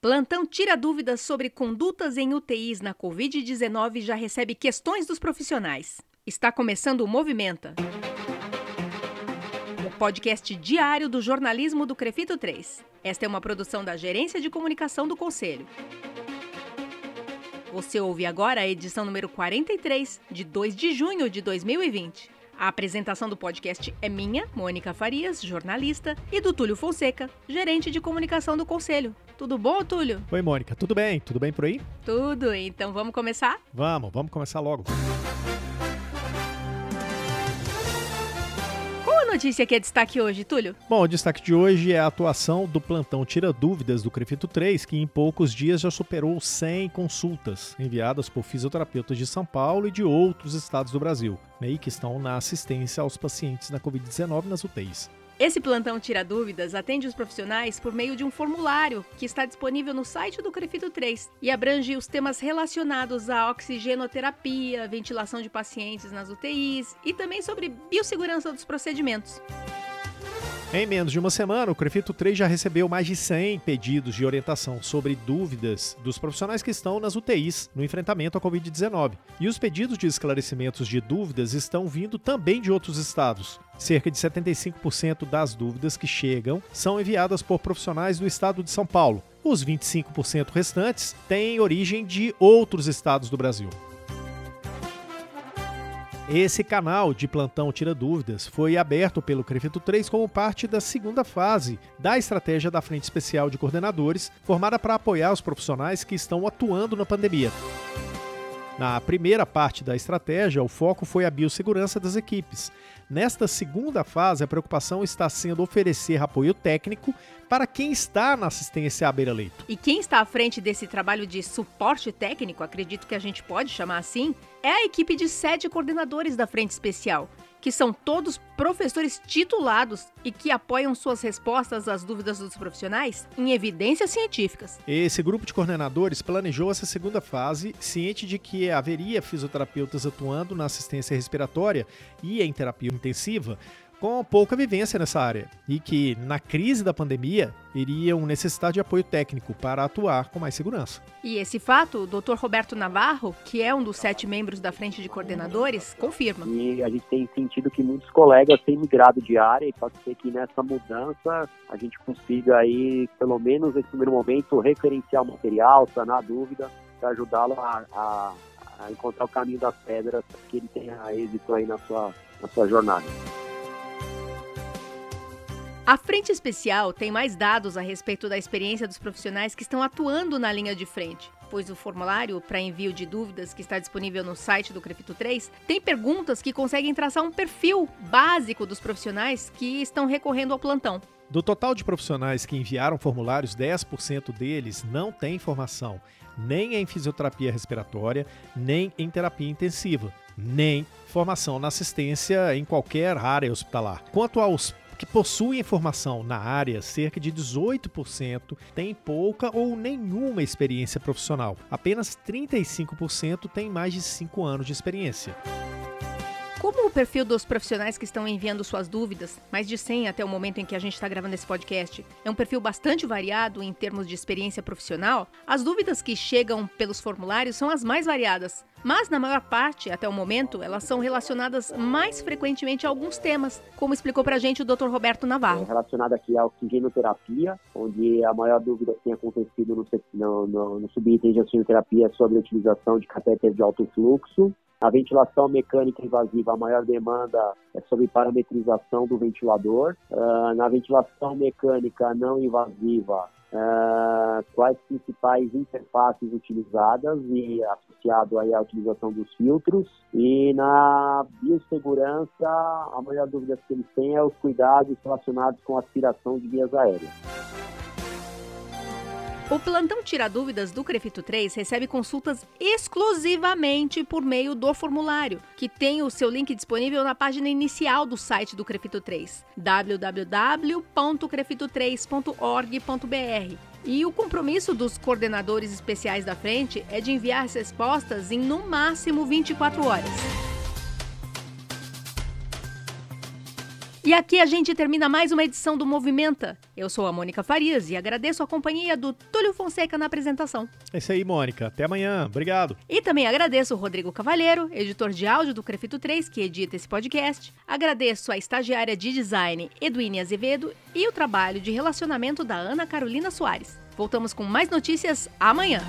Plantão tira dúvidas sobre condutas em UTIs na Covid-19 e já recebe questões dos profissionais. Está começando o Movimenta. O podcast diário do jornalismo do Crefito 3. Esta é uma produção da Gerência de Comunicação do Conselho. Você ouve agora a edição número 43, de 2 de junho de 2020. A apresentação do podcast é minha, Mônica Farias, jornalista, e do Túlio Fonseca, gerente de comunicação do Conselho. Tudo bom, Túlio? Oi, Mônica. Tudo bem? Tudo bem por aí? Tudo. Então vamos começar? Vamos, vamos começar logo. Qual a notícia que é destaque hoje, Túlio? Bom, o destaque de hoje é a atuação do plantão Tira Dúvidas do Crefito 3, que em poucos dias já superou 100 consultas enviadas por fisioterapeutas de São Paulo e de outros estados do Brasil, né, e que estão na assistência aos pacientes na Covid-19 nas UTIs. Esse plantão Tira Dúvidas atende os profissionais por meio de um formulário que está disponível no site do Crefito 3 e abrange os temas relacionados à oxigenoterapia, ventilação de pacientes nas UTIs e também sobre biossegurança dos procedimentos. Em menos de uma semana, o Crefito 3 já recebeu mais de 100 pedidos de orientação sobre dúvidas dos profissionais que estão nas UTIs no enfrentamento à Covid-19. E os pedidos de esclarecimentos de dúvidas estão vindo também de outros estados. Cerca de 75% das dúvidas que chegam são enviadas por profissionais do estado de São Paulo. Os 25% restantes têm origem de outros estados do Brasil. Esse canal de plantão Tira Dúvidas foi aberto pelo Crefito 3 como parte da segunda fase da estratégia da Frente Especial de Coordenadores, formada para apoiar os profissionais que estão atuando na pandemia. Na primeira parte da estratégia, o foco foi a biossegurança das equipes. Nesta segunda fase, a preocupação está sendo oferecer apoio técnico para quem está na assistência à beira-leito. E quem está à frente desse trabalho de suporte técnico, acredito que a gente pode chamar assim, é a equipe de sete coordenadores da Frente Especial, que são todos professores titulados e que apoiam suas respostas às dúvidas dos profissionais em evidências científicas. Esse grupo de coordenadores planejou essa segunda fase, ciente de que haveria fisioterapeutas atuando na assistência respiratória e em terapia intensiva, com pouca vivência nessa área e que, na crise da pandemia, iriam necessitar de apoio técnico para atuar com mais segurança. E esse fato, o Dr. Roberto Navarro, que é um dos sete membros da frente de coordenadores, confirma. E a gente tem sentido que muitos colegas têm migrado de área e pode ser que nessa mudança a gente consiga aí, pelo menos nesse primeiro momento, referenciar o material, sanar a dúvida, para ajudá-lo a, a, a encontrar o caminho das pedras, para que ele tenha êxito aí na sua, na sua jornada. A Frente Especial tem mais dados a respeito da experiência dos profissionais que estão atuando na linha de frente, pois o formulário para envio de dúvidas que está disponível no site do Crefito 3 tem perguntas que conseguem traçar um perfil básico dos profissionais que estão recorrendo ao plantão. Do total de profissionais que enviaram formulários, 10% deles não têm formação nem em fisioterapia respiratória, nem em terapia intensiva, nem formação na assistência em qualquer área hospitalar. Quanto aos que possuem formação na área, cerca de 18% têm pouca ou nenhuma experiência profissional. Apenas 35% têm mais de 5 anos de experiência. Como o perfil dos profissionais que estão enviando suas dúvidas, mais de 100 até o momento em que a gente está gravando esse podcast, é um perfil bastante variado em termos de experiência profissional, as dúvidas que chegam pelos formulários são as mais variadas. Mas, na maior parte, até o momento, elas são relacionadas mais frequentemente a alguns temas, como explicou para a gente o Dr. Roberto Navarro. É relacionado aqui à oxigenoterapia, onde a maior dúvida que tem acontecido no, no, no, no subitem de oxigenoterapia é sobre a utilização de catéter de alto fluxo. A ventilação mecânica invasiva, a maior demanda é sobre parametrização do ventilador. Uh, na ventilação mecânica não invasiva, uh, quais principais interfaces utilizadas e associado aí à utilização dos filtros. E na biossegurança, a maior dúvida que eles têm é os cuidados relacionados com aspiração de vias aéreas. O plantão Tira Dúvidas do Crefito 3 recebe consultas exclusivamente por meio do formulário, que tem o seu link disponível na página inicial do site do Crefito 3, www.crefito3.org.br. E o compromisso dos coordenadores especiais da frente é de enviar as respostas em no máximo 24 horas. E aqui a gente termina mais uma edição do Movimenta. Eu sou a Mônica Farias e agradeço a companhia do Túlio Fonseca na apresentação. É isso aí, Mônica. Até amanhã. Obrigado. E também agradeço o Rodrigo Cavalheiro, editor de áudio do Crefito 3, que edita esse podcast. Agradeço a estagiária de design Eduine Azevedo e o trabalho de relacionamento da Ana Carolina Soares. Voltamos com mais notícias amanhã.